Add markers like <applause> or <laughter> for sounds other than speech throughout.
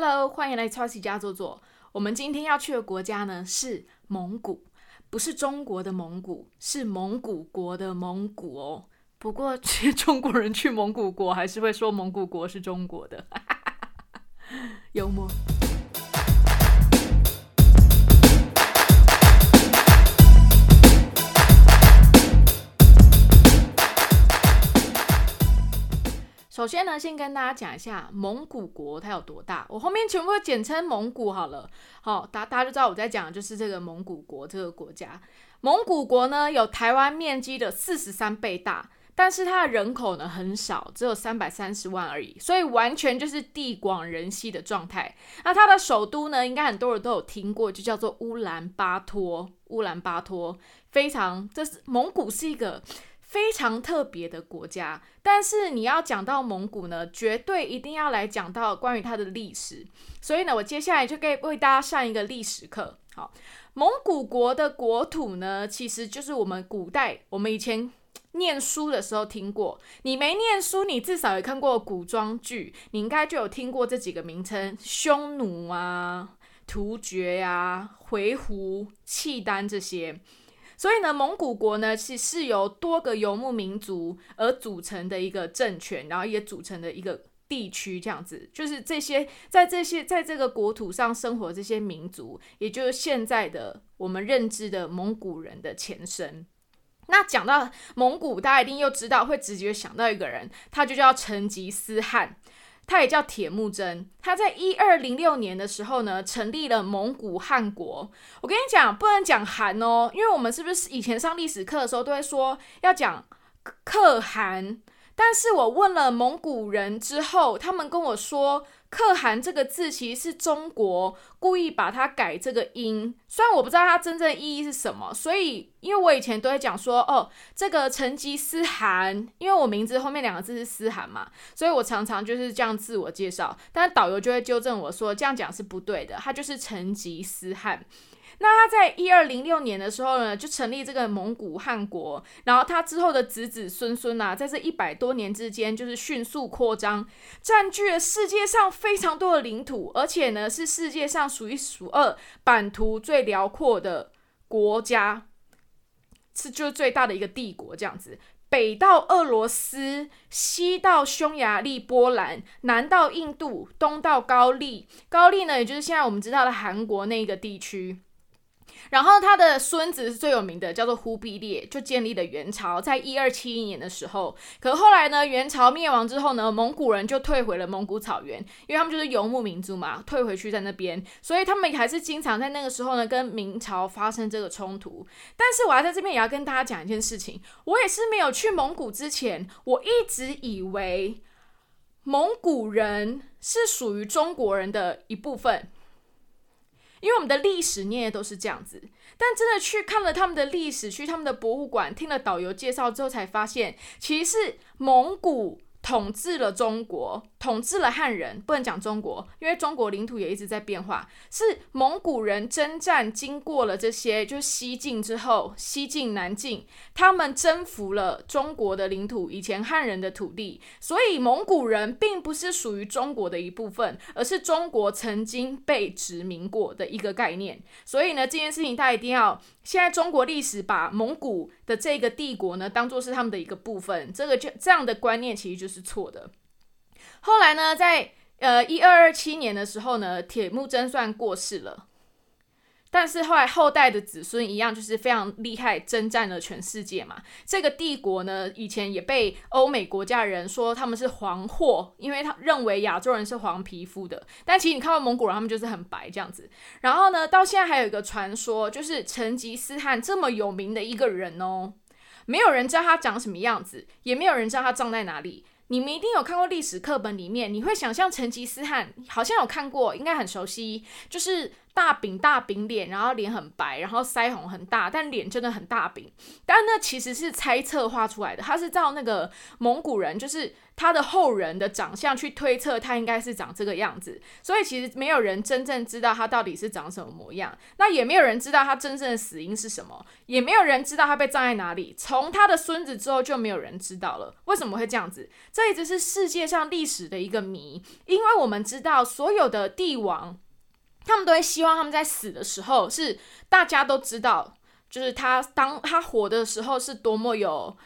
Hello，欢迎来超级家坐坐。我们今天要去的国家呢是蒙古，不是中国的蒙古，是蒙古国的蒙古哦。不过，<laughs> 其实中国人去蒙古国还是会说蒙古国是中国的，<laughs> 幽默。首先呢，先跟大家讲一下蒙古国它有多大。我后面全部简称蒙古好了。好，大大家就知道我在讲的就是这个蒙古国这个国家。蒙古国呢有台湾面积的四十三倍大，但是它的人口呢很少，只有三百三十万而已，所以完全就是地广人稀的状态。那它的首都呢，应该很多人都有听过，就叫做乌兰巴托。乌兰巴托非常，这是蒙古是一个。非常特别的国家，但是你要讲到蒙古呢，绝对一定要来讲到关于它的历史。所以呢，我接下来就可以为大家上一个历史课。好，蒙古国的国土呢，其实就是我们古代我们以前念书的时候听过。你没念书，你至少也看过古装剧，你应该就有听过这几个名称：匈奴啊、突厥呀、回鹘、契丹这些。所以呢，蒙古国呢是是由多个游牧民族而组成的一个政权，然后也组成的一个地区，这样子就是这些在这些在这个国土上生活这些民族，也就是现在的我们认知的蒙古人的前身。那讲到蒙古，大家一定又知道会直接想到一个人，他就叫成吉思汗。他也叫铁木真，他在一二零六年的时候呢，成立了蒙古汗国。我跟你讲，不能讲韩哦，因为我们是不是以前上历史课的时候都会说要讲可汗？但是我问了蒙古人之后，他们跟我说。可汗这个字其实是中国故意把它改这个音，虽然我不知道它真正意义是什么，所以因为我以前都会讲说，哦，这个成吉思汗，因为我名字后面两个字是思汗嘛，所以我常常就是这样自我介绍，但导游就会纠正我说这样讲是不对的，它就是成吉思汗。那他在一二零六年的时候呢，就成立这个蒙古汗国，然后他之后的子子孙孙啊，在这一百多年之间，就是迅速扩张，占据了世界上非常多的领土，而且呢，是世界上数一数二版图最辽阔的国家，是就是最大的一个帝国这样子。北到俄罗斯，西到匈牙利、波兰，南到印度，东到高丽。高丽呢，也就是现在我们知道的韩国那个地区。然后他的孙子是最有名的，叫做忽必烈，就建立了元朝，在一二七一年的时候。可后来呢，元朝灭亡之后呢，蒙古人就退回了蒙古草原，因为他们就是游牧民族嘛，退回去在那边，所以他们还是经常在那个时候呢，跟明朝发生这个冲突。但是我要在这边也要跟大家讲一件事情，我也是没有去蒙古之前，我一直以为蒙古人是属于中国人的一部分。因为我们的历史念的都是这样子，但真的去看了他们的历史，去他们的博物馆，听了导游介绍之后，才发现其实蒙古。统治了中国，统治了汉人，不能讲中国，因为中国领土也一直在变化。是蒙古人征战，经过了这些，就西晋之后，西晋、南晋，他们征服了中国的领土，以前汉人的土地。所以蒙古人并不是属于中国的一部分，而是中国曾经被殖民过的一个概念。所以呢，这件事情大家一定要。现在中国历史把蒙古的这个帝国呢当做是他们的一个部分，这个就这样的观念其实就是错的。后来呢，在呃一二二七年的时候呢，铁木真算过世了。但是后来后代的子孙一样，就是非常厉害，征战了全世界嘛。这个帝国呢，以前也被欧美国家人说他们是黄货，因为他认为亚洲人是黄皮肤的。但其实你看到蒙古人，他们就是很白这样子。然后呢，到现在还有一个传说，就是成吉思汗这么有名的一个人哦，没有人知道他长什么样子，也没有人知道他葬在哪里。你们一定有看过历史课本里面，你会想象成吉思汗好像有看过，应该很熟悉，就是。大饼大饼脸，然后脸很白，然后腮红很大，但脸真的很大饼。但那其实是猜测画出来的，他是照那个蒙古人，就是他的后人的长相去推测他应该是长这个样子。所以其实没有人真正知道他到底是长什么模样，那也没有人知道他真正的死因是什么，也没有人知道他被葬在哪里。从他的孙子之后就没有人知道了。为什么会这样子？这一直是世界上历史的一个谜，因为我们知道所有的帝王。他们都会希望他们在死的时候是大家都知道，就是他当他活的时候是多么有。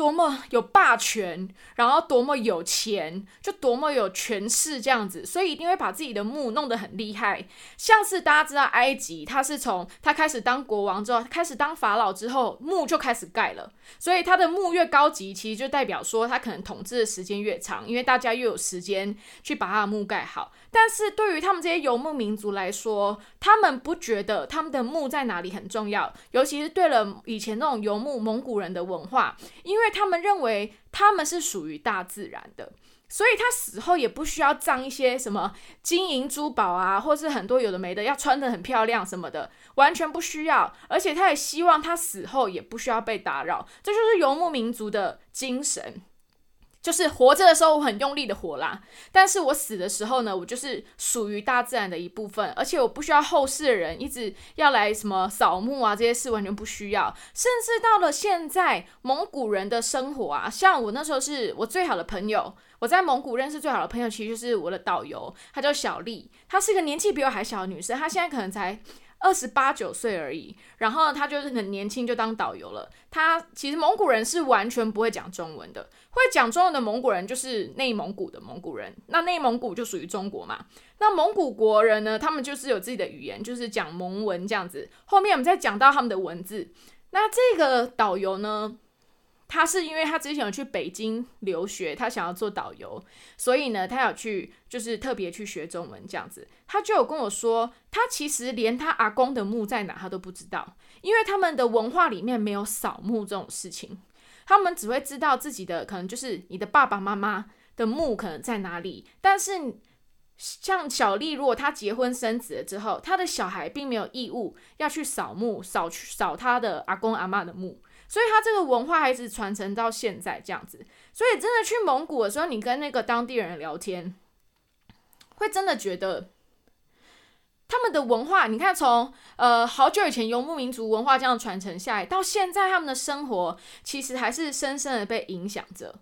多么有霸权，然后多么有钱，就多么有权势这样子，所以一定会把自己的墓弄得很厉害。像是大家知道埃及，他是从他开始当国王之后，开始当法老之后，墓就开始盖了。所以他的墓越高级，其实就代表说他可能统治的时间越长，因为大家越有时间去把他的墓盖好。但是对于他们这些游牧民族来说，他们不觉得他们的墓在哪里很重要，尤其是对了以前那种游牧蒙古人的文化，因为。他们认为他们是属于大自然的，所以他死后也不需要葬一些什么金银珠宝啊，或是很多有的没的，要穿的很漂亮什么的，完全不需要。而且他也希望他死后也不需要被打扰，这就是游牧民族的精神。就是活着的时候我很用力的活啦，但是我死的时候呢，我就是属于大自然的一部分，而且我不需要后世的人一直要来什么扫墓啊，这些事完全不需要。甚至到了现在，蒙古人的生活啊，像我那时候是我最好的朋友，我在蒙古认识最好的朋友，其实就是我的导游，她叫小丽，她是一个年纪比我还小的女生，她现在可能才。二十八九岁而已，然后他就是很年轻就当导游了。他其实蒙古人是完全不会讲中文的，会讲中文的蒙古人就是内蒙古的蒙古人。那内蒙古就属于中国嘛？那蒙古国人呢？他们就是有自己的语言，就是讲蒙文这样子。后面我们再讲到他们的文字。那这个导游呢？他是因为他之前有去北京留学，他想要做导游，所以呢，他有去就是特别去学中文这样子。他就有跟我说，他其实连他阿公的墓在哪他都不知道，因为他们的文化里面没有扫墓这种事情，他们只会知道自己的可能就是你的爸爸妈妈的墓可能在哪里。但是像小丽，如果她结婚生子了之后，她的小孩并没有义务要去扫墓，扫去扫他的阿公阿妈的墓。所以他这个文化还是传承到现在这样子，所以真的去蒙古的时候，你跟那个当地人聊天，会真的觉得他们的文化，你看从呃好久以前游牧民族文化这样传承下来，到现在他们的生活其实还是深深的被影响着。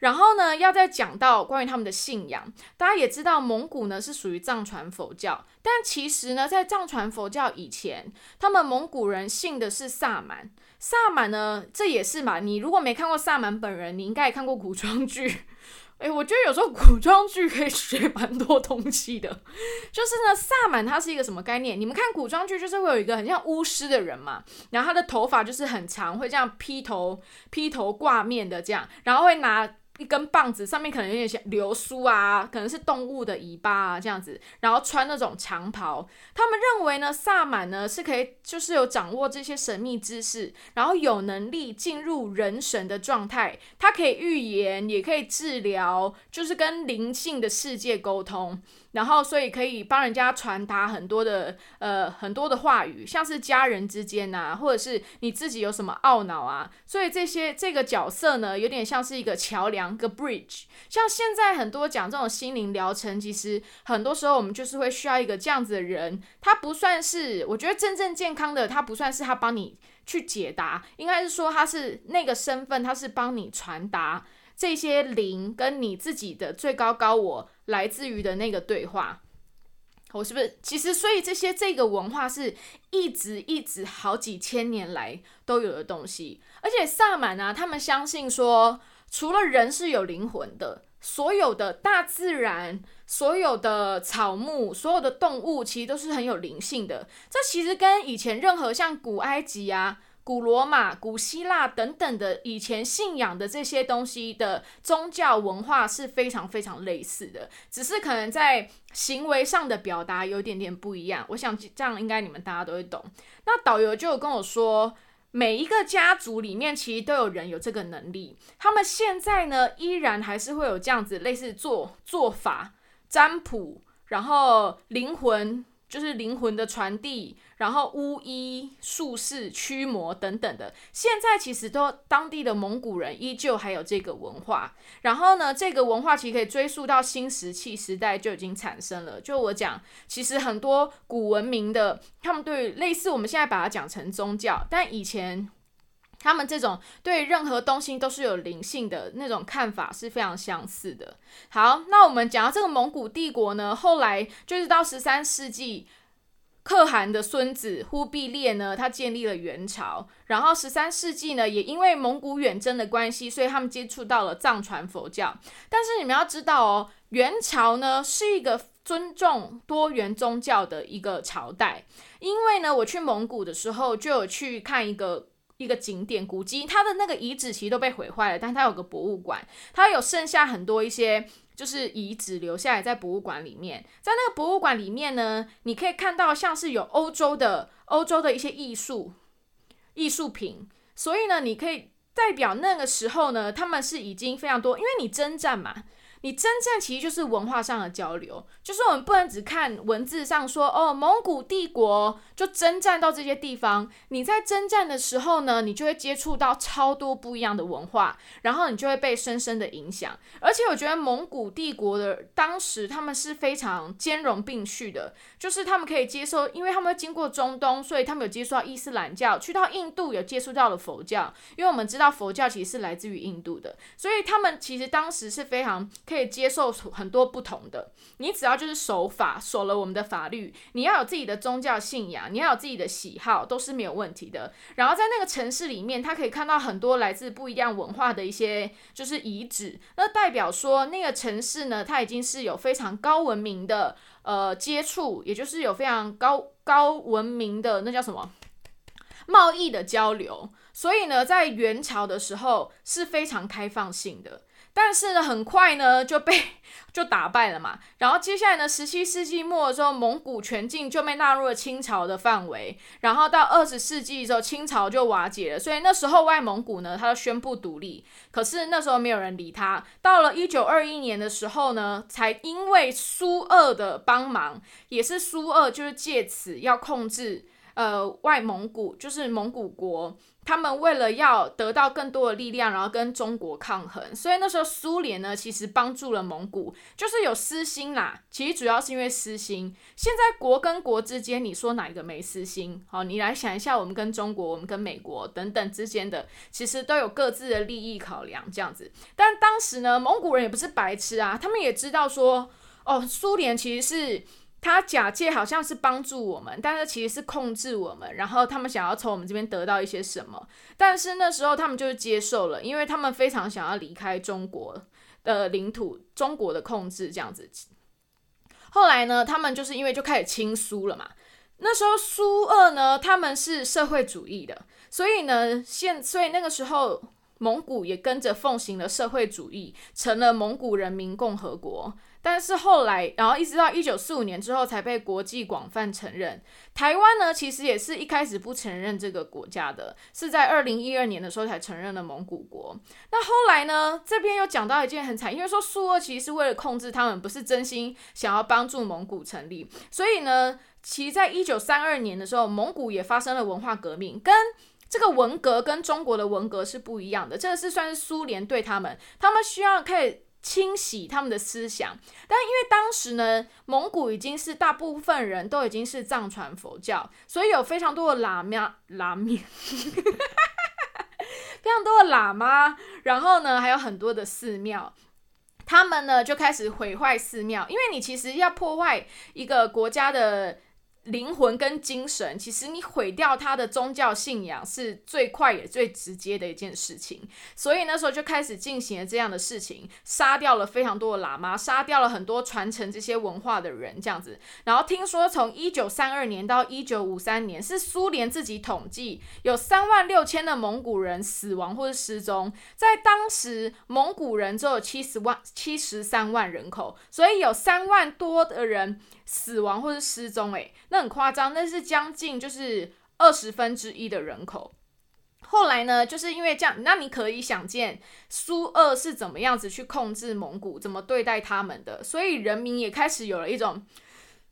然后呢，要再讲到关于他们的信仰，大家也知道蒙古呢是属于藏传佛教，但其实呢，在藏传佛教以前，他们蒙古人信的是萨满。萨满呢，这也是嘛。你如果没看过萨满本人，你应该也看过古装剧。<laughs> 诶，我觉得有时候古装剧可以学蛮多东西的。就是呢，萨满它是一个什么概念？你们看古装剧，就是会有一个很像巫师的人嘛，然后他的头发就是很长，会这样披头披头挂面的这样，然后会拿。一根棒子上面可能有点像流苏啊，可能是动物的尾巴啊这样子，然后穿那种长袍。他们认为呢，萨满呢是可以，就是有掌握这些神秘知识，然后有能力进入人神的状态。他可以预言，也可以治疗，就是跟灵性的世界沟通。然后，所以可以帮人家传达很多的呃很多的话语，像是家人之间呐，或者是你自己有什么懊恼啊，所以这些这个角色呢，有点像是一个桥梁，个 bridge。像现在很多讲这种心灵疗程，其实很多时候我们就是会需要一个这样子的人，他不算是我觉得真正健康的，他不算是他帮你去解答，应该是说他是那个身份，他是帮你传达。这些灵跟你自己的最高高我来自于的那个对话，我是不是？其实，所以这些这个文化是一直一直好几千年来都有的东西。而且萨满啊，他们相信说，除了人是有灵魂的，所有的大自然、所有的草木、所有的动物，其实都是很有灵性的。这其实跟以前任何像古埃及啊。古罗马、古希腊等等的以前信仰的这些东西的宗教文化是非常非常类似的，只是可能在行为上的表达有点点不一样。我想这样应该你们大家都会懂。那导游就跟我说，每一个家族里面其实都有人有这个能力，他们现在呢依然还是会有这样子类似做做法、占卜，然后灵魂。就是灵魂的传递，然后巫医、术士、驱魔等等的，现在其实都当地的蒙古人依旧还有这个文化。然后呢，这个文化其实可以追溯到新石器时代就已经产生了。就我讲，其实很多古文明的，他们对类似我们现在把它讲成宗教，但以前。他们这种对任何东西都是有灵性的那种看法是非常相似的。好，那我们讲到这个蒙古帝国呢，后来就是到十三世纪，可汗的孙子忽必烈呢，他建立了元朝。然后十三世纪呢，也因为蒙古远征的关系，所以他们接触到了藏传佛教。但是你们要知道哦，元朝呢是一个尊重多元宗教的一个朝代。因为呢，我去蒙古的时候就有去看一个。一个景点古迹，它的那个遗址其实都被毁坏了，但它有个博物馆，它有剩下很多一些就是遗址留下来在博物馆里面。在那个博物馆里面呢，你可以看到像是有欧洲的欧洲的一些艺术艺术品，所以呢，你可以代表那个时候呢，他们是已经非常多，因为你征战嘛。你征战其实就是文化上的交流，就是我们不能只看文字上说哦，蒙古帝国就征战到这些地方。你在征战的时候呢，你就会接触到超多不一样的文化，然后你就会被深深的影响。而且我觉得蒙古帝国的当时他们是非常兼容并蓄的，就是他们可以接受，因为他们经过中东，所以他们有接触到伊斯兰教，去到印度有接触到了佛教，因为我们知道佛教其实是来自于印度的，所以他们其实当时是非常。可以接受很多不同的，你只要就是守法，守了我们的法律，你要有自己的宗教信仰，你要有自己的喜好，都是没有问题的。然后在那个城市里面，他可以看到很多来自不一样文化的一些就是遗址，那代表说那个城市呢，它已经是有非常高文明的呃接触，也就是有非常高高文明的那叫什么贸易的交流。所以呢，在元朝的时候是非常开放性的。但是呢，很快呢 <laughs> 就被 <laughs> 就打败了嘛。然后接下来呢，十七世纪末的时候，蒙古全境就被纳入了清朝的范围。然后到二十世纪的时候，清朝就瓦解了。所以那时候外蒙古呢，他就宣布独立。可是那时候没有人理他。到了一九二一年的时候呢，才因为苏俄的帮忙，也是苏俄就是借此要控制呃外蒙古，就是蒙古国。他们为了要得到更多的力量，然后跟中国抗衡，所以那时候苏联呢，其实帮助了蒙古，就是有私心啦。其实主要是因为私心。现在国跟国之间，你说哪一个没私心？好，你来想一下，我们跟中国、我们跟美国等等之间的，其实都有各自的利益考量这样子。但当时呢，蒙古人也不是白痴啊，他们也知道说，哦，苏联其实是。他假借好像是帮助我们，但是其实是控制我们。然后他们想要从我们这边得到一些什么，但是那时候他们就接受了，因为他们非常想要离开中国的领土，中国的控制这样子。后来呢，他们就是因为就开始亲苏了嘛。那时候苏俄呢，他们是社会主义的，所以呢，现所以那个时候蒙古也跟着奉行了社会主义，成了蒙古人民共和国。但是后来，然后一直到一九四五年之后才被国际广泛承认。台湾呢，其实也是一开始不承认这个国家的，是在二零一二年的时候才承认了蒙古国。那后来呢，这边又讲到一件很惨，因为说苏俄其实是为了控制他们，不是真心想要帮助蒙古成立。所以呢，其实在一九三二年的时候，蒙古也发生了文化革命，跟这个文革跟中国的文革是不一样的。这个是算是苏联对他们，他们需要可以。清洗他们的思想，但因为当时呢，蒙古已经是大部分人都已经是藏传佛教，所以有非常多的喇嘛、<laughs> 喇嘛，非常多的喇嘛，然后呢，还有很多的寺庙，他们呢就开始毁坏寺庙，因为你其实要破坏一个国家的。灵魂跟精神，其实你毁掉他的宗教信仰是最快也最直接的一件事情。所以那时候就开始进行了这样的事情，杀掉了非常多的喇嘛，杀掉了很多传承这些文化的人，这样子。然后听说从一九三二年到一九五三年，是苏联自己统计有三万六千的蒙古人死亡或者失踪。在当时，蒙古人只有七十万七十三万人口，所以有三万多的人。死亡或是失踪，诶，那很夸张，那是将近就是二十分之一的人口。后来呢，就是因为这样，那你可以想见苏俄是怎么样子去控制蒙古，怎么对待他们的，所以人民也开始有了一种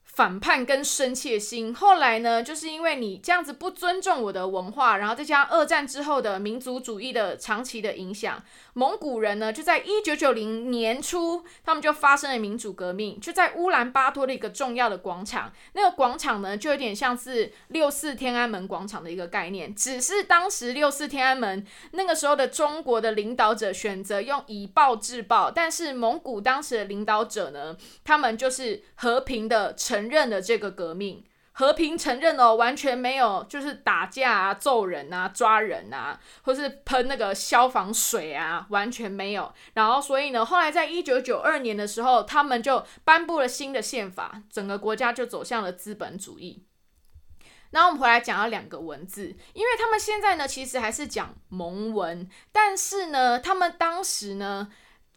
反叛跟生气的心，后来呢，就是因为你这样子不尊重我的文化，然后再加上二战之后的民族主义的长期的影响，蒙古人呢就在一九九零年初，他们就发生了民主革命，就在乌兰巴托的一个重要的广场，那个广场呢就有点像是六四天安门广场的一个概念，只是当时六四天安门那个时候的中国的领导者选择用以暴制暴，但是蒙古当时的领导者呢，他们就是和平的承。认了这个革命，和平承认哦，完全没有就是打架啊、揍人啊、抓人啊，或是喷那个消防水啊，完全没有。然后，所以呢，后来在一九九二年的时候，他们就颁布了新的宪法，整个国家就走向了资本主义。那我们回来讲到两个文字，因为他们现在呢，其实还是讲蒙文，但是呢，他们当时呢。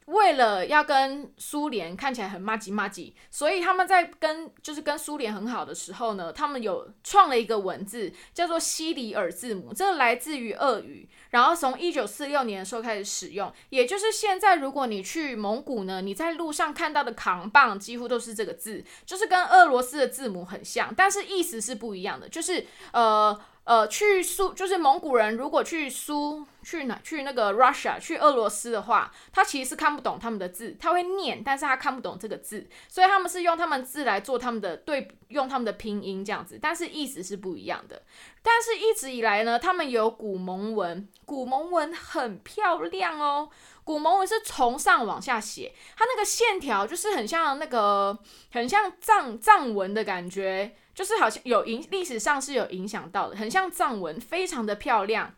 为了要跟苏联看起来很麻吉麻吉，所以他们在跟就是跟苏联很好的时候呢，他们有创了一个文字叫做西里尔字母，这个来自于俄语，然后从一九四六年的时候开始使用，也就是现在如果你去蒙古呢，你在路上看到的扛棒几乎都是这个字，就是跟俄罗斯的字母很像，但是意思是不一样的，就是呃。呃，去苏就是蒙古人，如果去苏去哪去那个 Russia 去俄罗斯的话，他其实是看不懂他们的字，他会念，但是他看不懂这个字，所以他们是用他们字来做他们的对，用他们的拼音这样子，但是意思是不一样的。但是一直以来呢，他们有古蒙文，古蒙文很漂亮哦，古蒙文是从上往下写，它那个线条就是很像那个很像藏藏文的感觉。就是好像有影，历史上是有影响到的，很像藏文，非常的漂亮，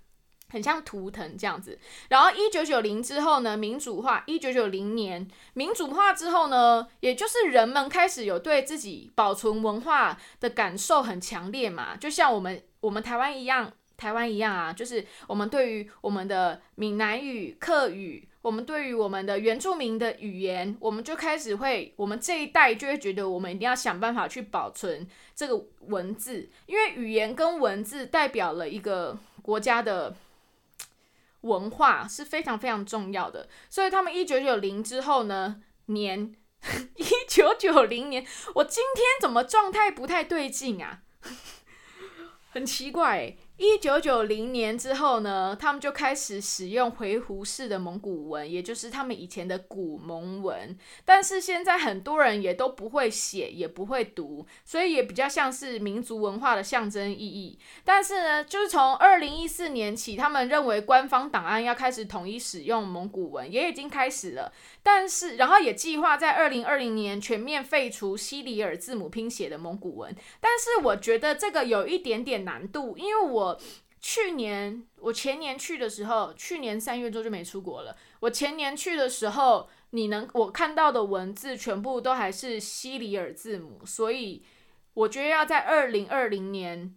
很像图腾这样子。然后一九九零之后呢，民主化，一九九零年民主化之后呢，也就是人们开始有对自己保存文化的感受很强烈嘛，就像我们我们台湾一样，台湾一样啊，就是我们对于我们的闽南语、客语。我们对于我们的原住民的语言，我们就开始会，我们这一代就会觉得，我们一定要想办法去保存这个文字，因为语言跟文字代表了一个国家的文化，是非常非常重要的。所以他们一九九零之后呢，年 <laughs> 一九九零年，我今天怎么状态不太对劲啊？<laughs> 很奇怪。一九九零年之后呢，他们就开始使用回鹘式的蒙古文，也就是他们以前的古蒙文。但是现在很多人也都不会写，也不会读，所以也比较像是民族文化的象征意义。但是呢，就是从二零一四年起，他们认为官方档案要开始统一使用蒙古文，也已经开始了。但是，然后也计划在二零二零年全面废除西里尔字母拼写的蒙古文。但是我觉得这个有一点点难度，因为我去年我前年去的时候，去年三月多就没出国了。我前年去的时候，你能我看到的文字全部都还是西里尔字母，所以我觉得要在二零二零年，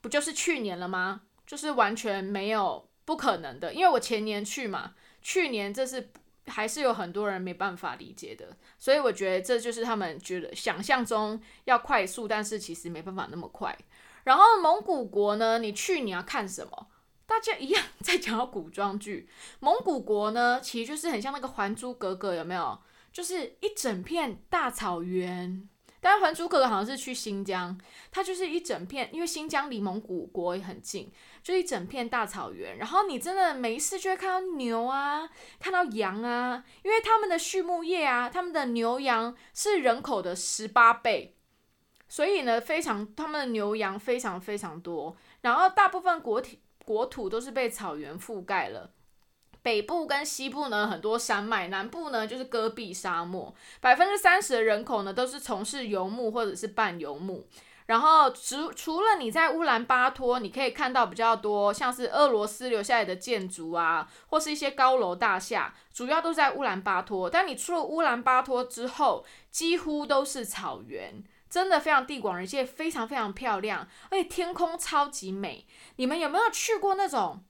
不就是去年了吗？就是完全没有不可能的，因为我前年去嘛，去年这是还是有很多人没办法理解的，所以我觉得这就是他们觉得想象中要快速，但是其实没办法那么快。然后蒙古国呢？你去你要看什么？大家一样在讲到古装剧。蒙古国呢，其实就是很像那个《还珠格格》，有没有？就是一整片大草原。但是《还珠格格》好像是去新疆，它就是一整片，因为新疆离蒙古国也很近，就一整片大草原。然后你真的没事就会看到牛啊，看到羊啊，因为他们的畜牧业啊，他们的牛羊是人口的十八倍。所以呢，非常他们的牛羊非常非常多，然后大部分国体国土都是被草原覆盖了。北部跟西部呢很多山脉，南部呢就是戈壁沙漠。百分之三十的人口呢都是从事游牧或者是半游牧。然后除除了你在乌兰巴托，你可以看到比较多像是俄罗斯留下来的建筑啊，或是一些高楼大厦，主要都在乌兰巴托。但你出了乌兰巴托之后，几乎都是草原。真的非常地广人稀，非常非常漂亮，而且天空超级美。你们有没有去过那种，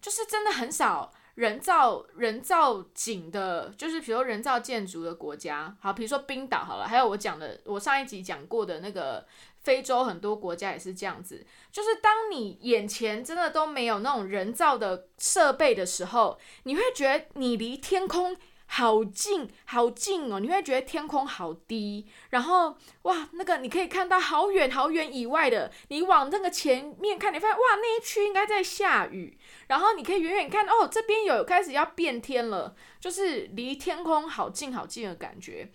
就是真的很少人造人造景的，就是比如人造建筑的国家？好，比如说冰岛好了，还有我讲的，我上一集讲过的那个非洲很多国家也是这样子。就是当你眼前真的都没有那种人造的设备的时候，你会觉得你离天空好近好近哦，你会觉得天空好低，然后哇，那个你可以看到好远好远以外的，你往那个前面看，你发现哇，那一区应该在下雨，然后你可以远远看哦，这边有开始要变天了，就是离天空好近好近的感觉。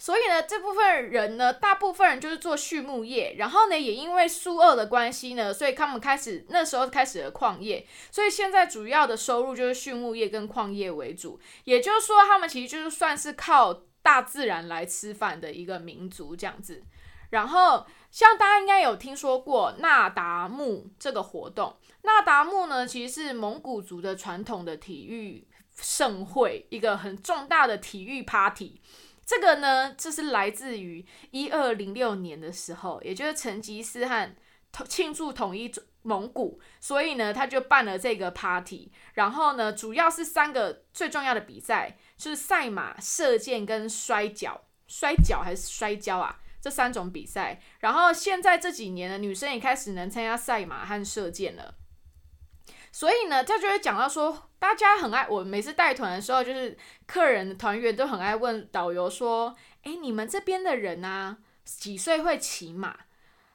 所以呢，这部分人呢，大部分人就是做畜牧业，然后呢，也因为苏俄的关系呢，所以他们开始那时候开始了矿业，所以现在主要的收入就是畜牧业跟矿业为主。也就是说，他们其实就是算是靠大自然来吃饭的一个民族这样子。然后，像大家应该有听说过那达慕这个活动，那达慕呢，其实是蒙古族的传统的体育盛会，一个很重大的体育 party。这个呢，这是来自于一二零六年的时候，也就是成吉思汗庆祝统一蒙古，所以呢，他就办了这个 party。然后呢，主要是三个最重要的比赛，就是赛马、射箭跟摔跤。摔跤还是摔跤啊？这三种比赛。然后现在这几年呢，女生也开始能参加赛马和射箭了。所以呢，他就会讲到说，大家很爱我每次带团的时候，就是客人团员都很爱问导游说：“哎，你们这边的人啊，几岁会骑马？”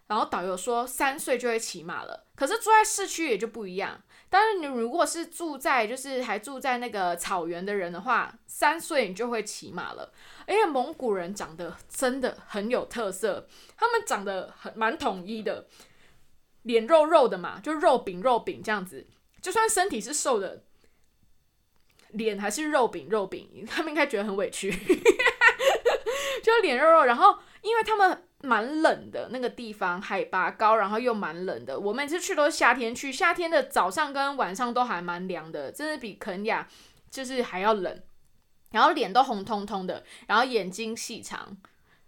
然后导游说：“三岁就会骑马了。”可是住在市区也就不一样。但是你如果是住在就是还住在那个草原的人的话，三岁你就会骑马了。而且蒙古人长得真的很有特色，他们长得很蛮统一的，脸肉肉的嘛，就肉饼肉饼这样子。就算身体是瘦的，脸还是肉饼肉饼，他们应该觉得很委屈，<laughs> 就脸肉肉。然后，因为他们蛮冷的那个地方，海拔高，然后又蛮冷的。我每次去都是夏天去，夏天的早上跟晚上都还蛮凉的，真的比肯亚就是还要冷。然后脸都红彤彤的，然后眼睛细长，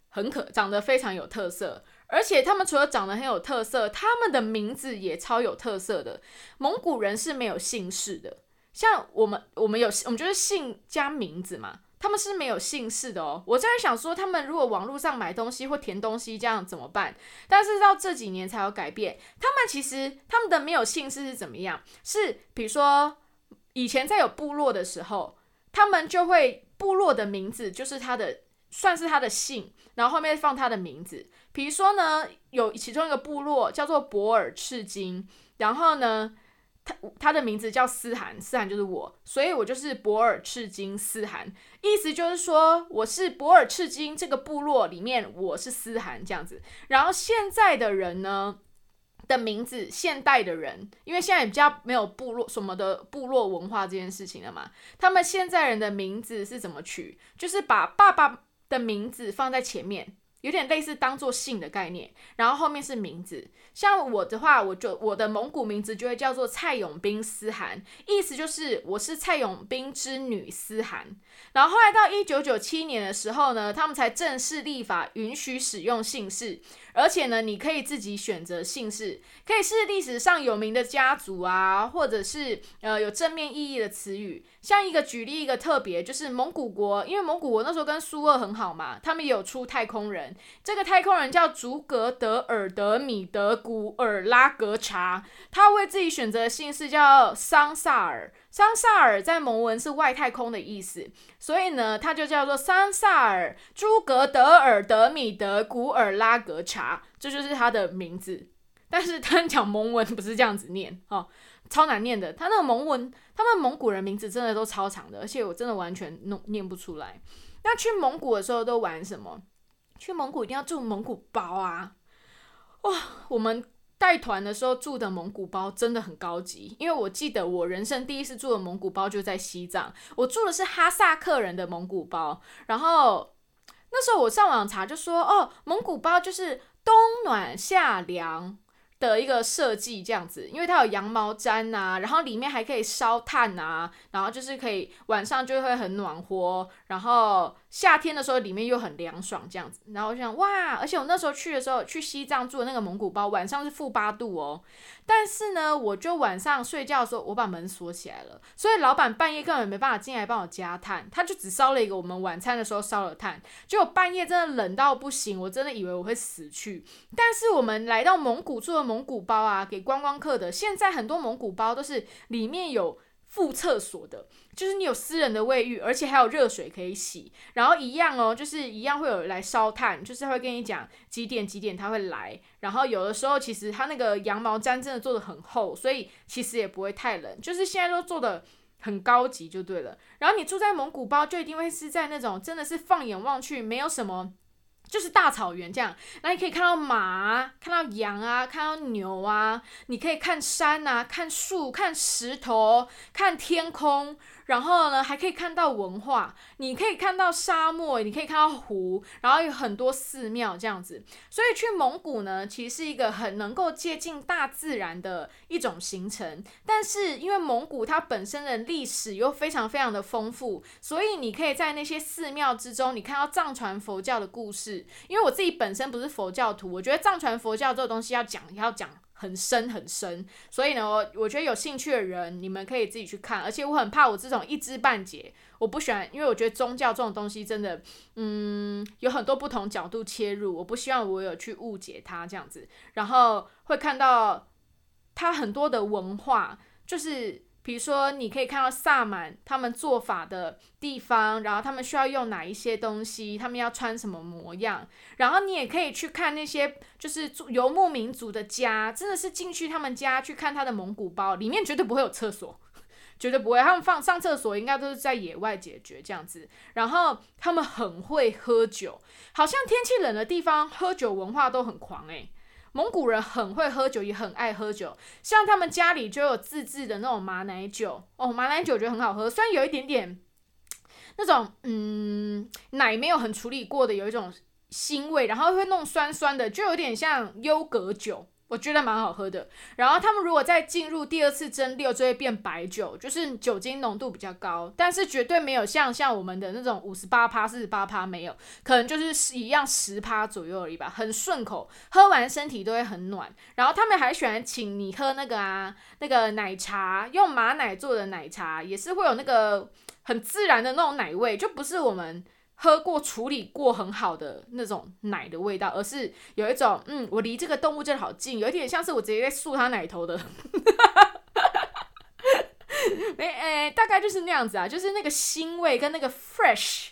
很可长得非常有特色。而且他们除了长得很有特色，他们的名字也超有特色的。蒙古人是没有姓氏的，像我们，我们有，我们就是姓加名字嘛。他们是没有姓氏的哦。我在想说，他们如果网络上买东西或填东西这样怎么办？但是到这几年才有改变。他们其实他们的没有姓氏是怎么样？是比如说以前在有部落的时候，他们就会部落的名字就是他的。算是他的姓，然后后面放他的名字。比如说呢，有其中一个部落叫做博尔赤金，然后呢，他他的名字叫思涵，思涵就是我，所以我就是博尔赤金思涵，意思就是说我是博尔赤金这个部落里面我是思涵这样子。然后现在的人呢？的名字，现代的人，因为现在比较没有部落什么的部落文化这件事情了嘛，他们现在人的名字是怎么取？就是把爸爸。的名字放在前面，有点类似当做姓的概念，然后后面是名字。像我的话，我就我的蒙古名字就会叫做蔡永斌思涵，意思就是我是蔡永斌之女思涵。然后后来到一九九七年的时候呢，他们才正式立法允许使用姓氏。而且呢，你可以自己选择姓氏，可以是历史上有名的家族啊，或者是呃有正面意义的词语。像一个举例，一个特别就是蒙古国，因为蒙古国那时候跟苏俄很好嘛，他们有出太空人。这个太空人叫竹格德尔德米德古尔拉格查，他为自己选择的姓氏叫桑萨尔。桑萨尔在蒙文是外太空的意思，所以呢，他就叫做桑萨尔朱格德尔德米德古尔拉格查，这就是他的名字。但是他讲蒙文不是这样子念，哦，超难念的。他那个蒙文，他们蒙古人名字真的都超长的，而且我真的完全弄念不出来。那去蒙古的时候都玩什么？去蒙古一定要住蒙古包啊！哇，我们。带团的时候住的蒙古包真的很高级，因为我记得我人生第一次住的蒙古包就在西藏，我住的是哈萨克人的蒙古包。然后那时候我上网查就说，哦，蒙古包就是冬暖夏凉。的一个设计这样子，因为它有羊毛毡呐，然后里面还可以烧炭呐，然后就是可以晚上就会很暖和，然后夏天的时候里面又很凉爽这样子。然后我想哇，而且我那时候去的时候去西藏住的那个蒙古包，晚上是负八度哦。但是呢，我就晚上睡觉的时候我把门锁起来了，所以老板半夜根本没办法进来帮我加炭，他就只烧了一个我们晚餐的时候烧了炭，结果半夜真的冷到不行，我真的以为我会死去。但是我们来到蒙古住的蒙。古包啊，给观光客的。现在很多蒙古包都是里面有附厕所的，就是你有私人的卫浴，而且还有热水可以洗，然后一样哦，就是一样会有人来烧炭，就是会跟你讲几点几点他会来，然后有的时候其实他那个羊毛毡真的做的很厚，所以其实也不会太冷，就是现在都做的很高级就对了。然后你住在蒙古包，就一定会是在那种真的是放眼望去没有什么。就是大草原这样，那你可以看到马，看到羊啊，看到牛啊，你可以看山啊，看树，看石头，看天空。然后呢，还可以看到文化，你可以看到沙漠，你可以看到湖，然后有很多寺庙这样子。所以去蒙古呢，其实是一个很能够接近大自然的一种行程。但是因为蒙古它本身的历史又非常非常的丰富，所以你可以在那些寺庙之中，你看到藏传佛教的故事。因为我自己本身不是佛教徒，我觉得藏传佛教这个东西要讲要讲。很深很深，所以呢，我我觉得有兴趣的人，你们可以自己去看。而且我很怕我这种一知半解，我不喜欢，因为我觉得宗教这种东西真的，嗯，有很多不同角度切入，我不希望我有去误解它这样子，然后会看到它很多的文化，就是。比如说，你可以看到萨满他们做法的地方，然后他们需要用哪一些东西，他们要穿什么模样，然后你也可以去看那些就是游牧民族的家，真的是进去他们家去看他的蒙古包，里面绝对不会有厕所，<laughs> 绝对不会，他们放上厕所应该都是在野外解决这样子，然后他们很会喝酒，好像天气冷的地方喝酒文化都很狂诶。蒙古人很会喝酒，也很爱喝酒。像他们家里就有自制的那种马奶酒哦，马奶酒我觉得很好喝，虽然有一点点那种嗯奶没有很处理过的，有一种腥味，然后会弄酸酸的，就有点像优格酒。我觉得蛮好喝的。然后他们如果再进入第二次蒸馏，就会变白酒，就是酒精浓度比较高，但是绝对没有像像我们的那种五十八趴、四十八趴没有，可能就是一样十趴左右而已吧，很顺口，喝完身体都会很暖。然后他们还喜欢请你喝那个啊，那个奶茶，用马奶做的奶茶，也是会有那个很自然的那种奶味，就不是我们。喝过处理过很好的那种奶的味道，而是有一种嗯，我离这个动物真的好近，有一点像是我直接在漱它奶头的，<laughs> 没诶，大概就是那样子啊，就是那个腥味跟那个 fresh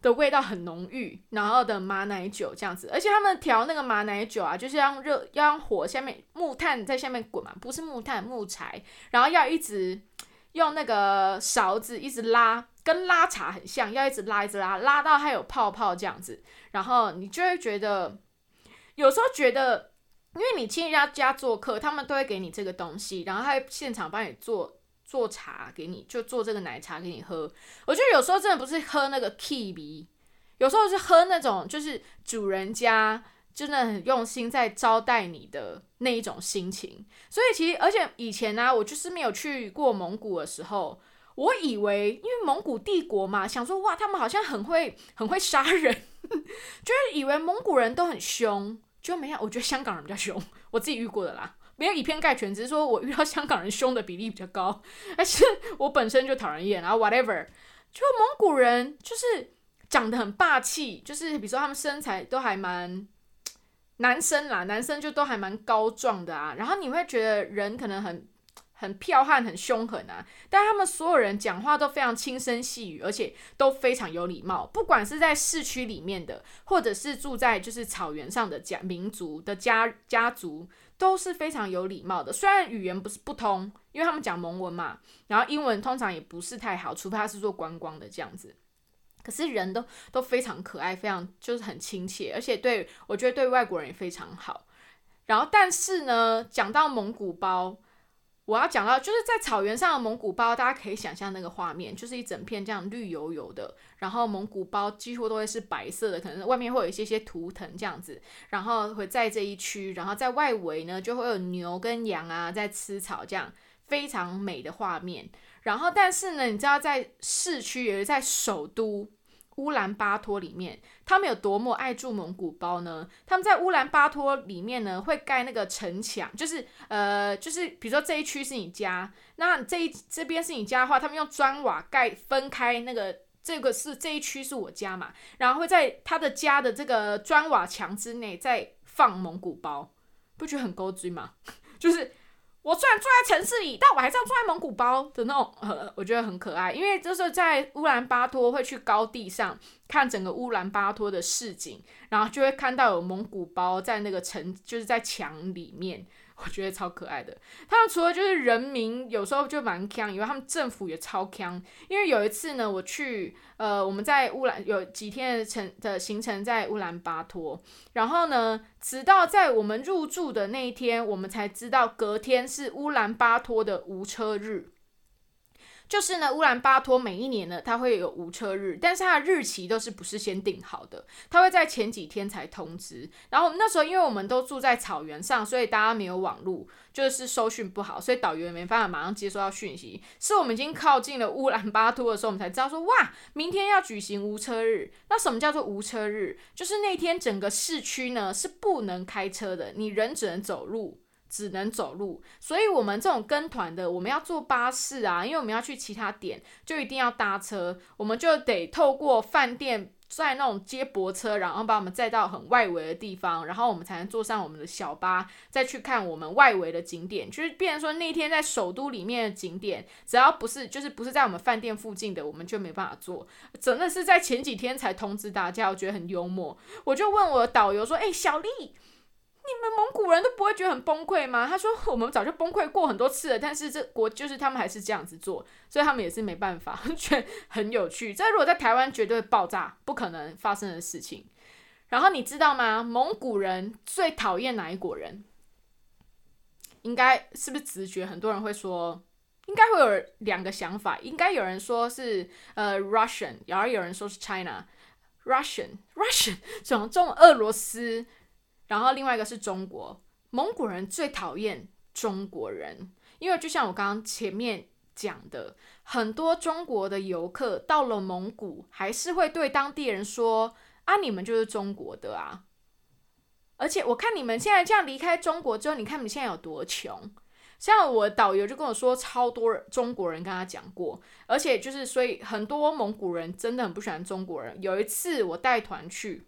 的味道很浓郁，然后的马奶酒这样子，而且他们调那个马奶酒啊，就是要热，要用火下面木炭在下面滚嘛，不是木炭木柴，然后要一直用那个勺子一直拉。跟拉茶很像，要一直拉一直拉，拉到它有泡泡这样子，然后你就会觉得，有时候觉得，因为你去人家家做客，他们都会给你这个东西，然后他现场帮你做做茶给你，就做这个奶茶给你喝。我觉得有时候真的不是喝那个 K B，有时候是喝那种就是主人家真的很用心在招待你的那一种心情。所以其实，而且以前呢，我就是没有去过蒙古的时候。我以为，因为蒙古帝国嘛，想说哇，他们好像很会很会杀人，<laughs> 就是以为蒙古人都很凶，就没想，我觉得香港人比较凶，我自己遇过的啦，没有以偏概全，只是说我遇到香港人凶的比例比较高，还是我本身就讨人厌，然后 whatever，就蒙古人就是长得很霸气，就是比如说他们身材都还蛮男生啦，男生就都还蛮高壮的啊，然后你会觉得人可能很。很剽悍，很凶狠啊！但他们所有人讲话都非常轻声细语，而且都非常有礼貌。不管是在市区里面的，或者是住在就是草原上的家民族的家家族，都是非常有礼貌的。虽然语言不是不通，因为他们讲蒙文嘛，然后英文通常也不是太好，除非他是做观光的这样子。可是人都都非常可爱，非常就是很亲切，而且对我觉得对外国人也非常好。然后，但是呢，讲到蒙古包。我要讲到，就是在草原上的蒙古包，大家可以想象那个画面，就是一整片这样绿油油的，然后蒙古包几乎都会是白色的，可能外面会有一些些图腾这样子，然后会在这一区，然后在外围呢就会有牛跟羊啊在吃草，这样非常美的画面。然后，但是呢，你知道在市区，也是在首都。乌兰巴托里面，他们有多么爱住蒙古包呢？他们在乌兰巴托里面呢，会盖那个城墙，就是呃，就是比如说这一区是你家，那这一这边是你家的话，他们用砖瓦盖分开那个，这个是这一区是我家嘛，然后会在他的家的这个砖瓦墙之内再放蒙古包，不觉得很勾追吗？<laughs> 就是我虽然住在城市里，但我还是要住在蒙古包的那种，呃，我觉得很可爱。因为就是在乌兰巴托会去高地上看整个乌兰巴托的市景，然后就会看到有蒙古包在那个城，就是在墙里面。<laughs> 我觉得超可爱的。他们除了就是人民有时候就蛮强，以外他们政府也超强。因为有一次呢，我去呃，我们在乌兰有几天的程的行程在乌兰巴托，然后呢，直到在我们入住的那一天，我们才知道隔天是乌兰巴托的无车日。就是呢，乌兰巴托每一年呢，它会有无车日，但是它的日期都是不是先定好的，它会在前几天才通知。然后我们那时候，因为我们都住在草原上，所以大家没有网络，就是收讯不好，所以导游也没办法马上接收到讯息。是我们已经靠近了乌兰巴托的时候，我们才知道说，哇，明天要举行无车日。那什么叫做无车日？就是那天整个市区呢是不能开车的，你人只能走路。只能走路，所以我们这种跟团的，我们要坐巴士啊，因为我们要去其他点，就一定要搭车，我们就得透过饭店在那种接驳车，然后把我们载到很外围的地方，然后我们才能坐上我们的小巴，再去看我们外围的景点。就是，变成说那天在首都里面的景点，只要不是就是不是在我们饭店附近的，我们就没办法坐。真的是在前几天才通知大家，我觉得很幽默。我就问我的导游说：“哎，小丽。”你们蒙古人都不会觉得很崩溃吗？他说 <laughs> 我们早就崩溃过很多次了，但是这国就是他们还是这样子做，所以他们也是没办法，<laughs> 觉得很有趣。这如果在台湾绝对爆炸，不可能发生的事情。然后你知道吗？蒙古人最讨厌哪一国人？应该是不是直觉？很多人会说，应该会有两个想法，应该有人说是呃 Russian，然后有人说是 China，Russian，Russian，种种俄罗斯。然后另外一个是中国，蒙古人最讨厌中国人，因为就像我刚刚前面讲的，很多中国的游客到了蒙古，还是会对当地人说：“啊，你们就是中国的啊！”而且我看你们现在这样离开中国之后，你看你现在有多穷。像我导游就跟我说，超多中国人跟他讲过，而且就是所以很多蒙古人真的很不喜欢中国人。有一次我带团去。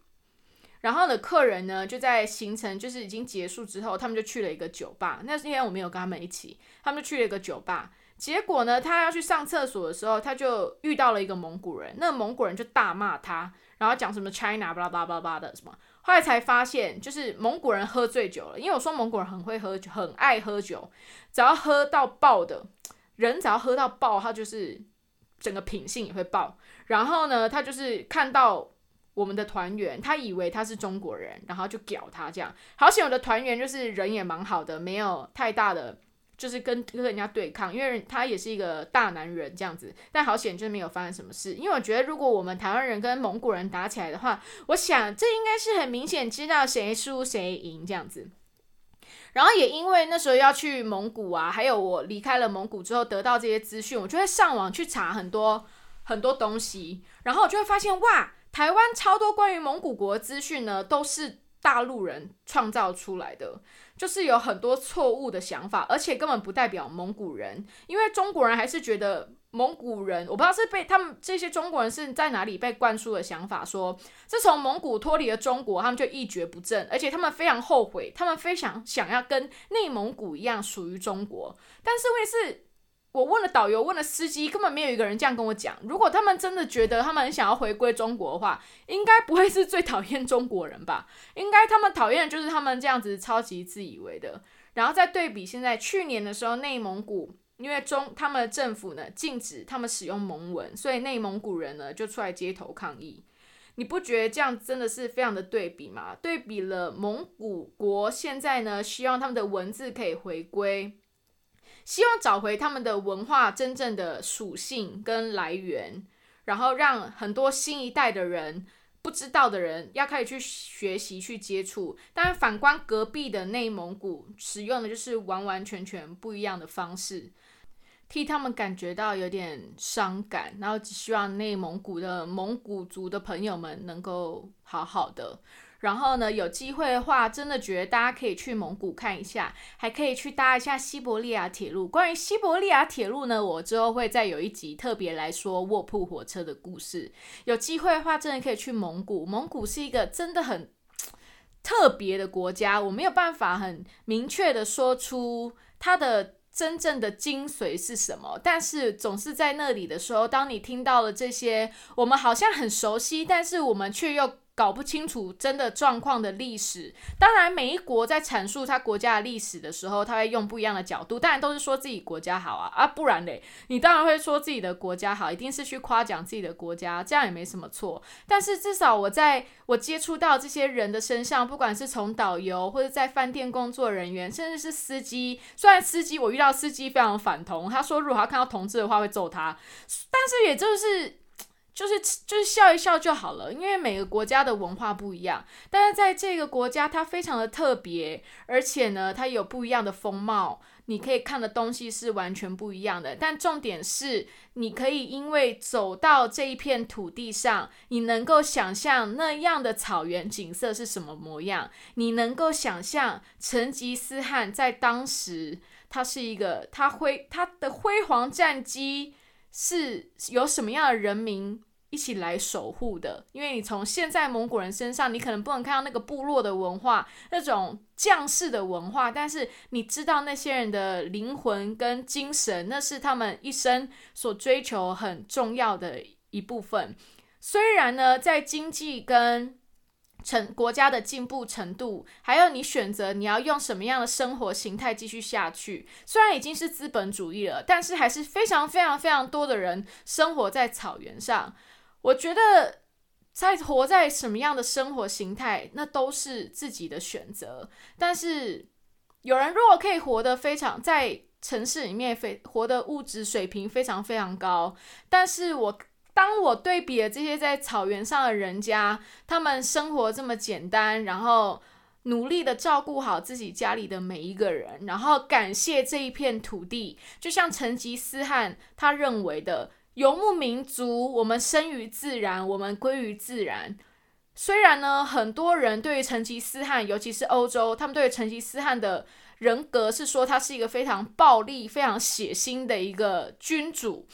然后呢，客人呢就在行程就是已经结束之后，他们就去了一个酒吧。那天我没有跟他们一起，他们就去了一个酒吧。结果呢，他要去上厕所的时候，他就遇到了一个蒙古人。那个蒙古人就大骂他，然后讲什么 China 巴拉巴拉巴拉的什么。后来才发现，就是蒙古人喝醉酒了。因为我说蒙古人很会喝酒，很爱喝酒，只要喝到爆的人，只要喝到爆，他就是整个品性也会爆。然后呢，他就是看到。我们的团员他以为他是中国人，然后就屌他这样。好险我的团员就是人也蛮好的，没有太大的就是跟跟人家对抗，因为他也是一个大男人这样子。但好险就是没有发生什么事，因为我觉得如果我们台湾人跟蒙古人打起来的话，我想这应该是很明显知道谁输谁赢这样子。然后也因为那时候要去蒙古啊，还有我离开了蒙古之后得到这些资讯，我就会上网去查很多很多东西，然后我就会发现哇。台湾超多关于蒙古国资讯呢，都是大陆人创造出来的，就是有很多错误的想法，而且根本不代表蒙古人，因为中国人还是觉得蒙古人，我不知道是被他们这些中国人是在哪里被灌输的想法，说自从蒙古脱离了中国，他们就一蹶不振，而且他们非常后悔，他们非常想要跟内蒙古一样属于中国，但是问题是。我问了导游，问了司机，根本没有一个人这样跟我讲。如果他们真的觉得他们很想要回归中国的话，应该不会是最讨厌中国人吧？应该他们讨厌的就是他们这样子超级自以为的。然后再对比现在，去年的时候，内蒙古因为中他们的政府呢禁止他们使用蒙文，所以内蒙古人呢就出来街头抗议。你不觉得这样真的是非常的对比吗？对比了蒙古国现在呢，希望他们的文字可以回归。希望找回他们的文化真正的属性跟来源，然后让很多新一代的人不知道的人要开始去学习去接触。但反观隔壁的内蒙古，使用的就是完完全全不一样的方式，替他们感觉到有点伤感。然后只希望内蒙古的蒙古族的朋友们能够好好的。然后呢，有机会的话，真的觉得大家可以去蒙古看一下，还可以去搭一下西伯利亚铁路。关于西伯利亚铁路呢，我之后会再有一集特别来说卧铺火车的故事。有机会的话，真的可以去蒙古。蒙古是一个真的很特别的国家，我没有办法很明确的说出它的真正的精髓是什么。但是总是在那里的时候，当你听到了这些，我们好像很熟悉，但是我们却又。搞不清楚真的状况的历史，当然每一国在阐述他国家的历史的时候，他会用不一样的角度，当然都是说自己国家好啊啊，不然嘞，你当然会说自己的国家好，一定是去夸奖自己的国家，这样也没什么错。但是至少我在我接触到这些人的身上，不管是从导游或者在饭店工作人员，甚至是司机，虽然司机我遇到司机非常反同，他说如果他看到同志的话会揍他，但是也就是。就是就是笑一笑就好了，因为每个国家的文化不一样，但是在这个国家它非常的特别，而且呢，它有不一样的风貌，你可以看的东西是完全不一样的。但重点是，你可以因为走到这一片土地上，你能够想象那样的草原景色是什么模样，你能够想象成吉思汗在当时，他是一个他辉他的辉煌战绩。是有什么样的人民一起来守护的？因为你从现在蒙古人身上，你可能不能看到那个部落的文化，那种将士的文化，但是你知道那些人的灵魂跟精神，那是他们一生所追求很重要的一部分。虽然呢，在经济跟成国家的进步程度，还有你选择你要用什么样的生活形态继续下去。虽然已经是资本主义了，但是还是非常非常非常多的人生活在草原上。我觉得在活在什么样的生活形态，那都是自己的选择。但是有人如果可以活得非常在城市里面，非活的物质水平非常非常高，但是我。当我对比了这些在草原上的人家，他们生活这么简单，然后努力的照顾好自己家里的每一个人，然后感谢这一片土地，就像成吉思汗他认为的游牧民族，我们生于自然，我们归于自然。虽然呢，很多人对于成吉思汗，尤其是欧洲，他们对于成吉思汗的人格是说他是一个非常暴力、非常血腥的一个君主。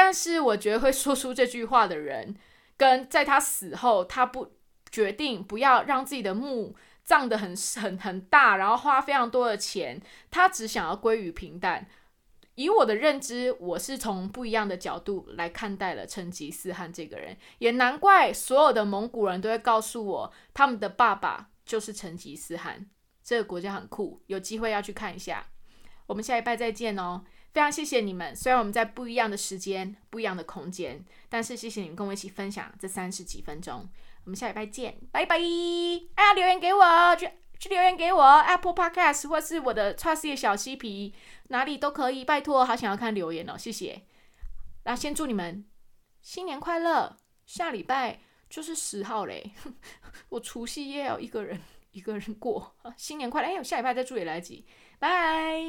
但是我觉得会说出这句话的人，跟在他死后，他不决定不要让自己的墓葬的很很很大，然后花非常多的钱，他只想要归于平淡。以我的认知，我是从不一样的角度来看待了成吉思汗这个人，也难怪所有的蒙古人都会告诉我，他们的爸爸就是成吉思汗。这个国家很酷，有机会要去看一下。我们下一拜再见哦。非常谢谢你们，虽然我们在不一样的时间、不一样的空间，但是谢谢你们跟我一起分享这三十几分钟。我们下礼拜见，拜拜！哎呀，留言给我，去去留言给我，Apple Podcast 或是我的 Trusty 小嬉皮，哪里都可以，拜托，好想要看留言哦，谢谢。那先祝你们新年快乐，下礼拜就是十号嘞，<laughs> 我除夕夜要一个人一个人过，新年快乐！哎，我下礼拜再祝也来得及，拜。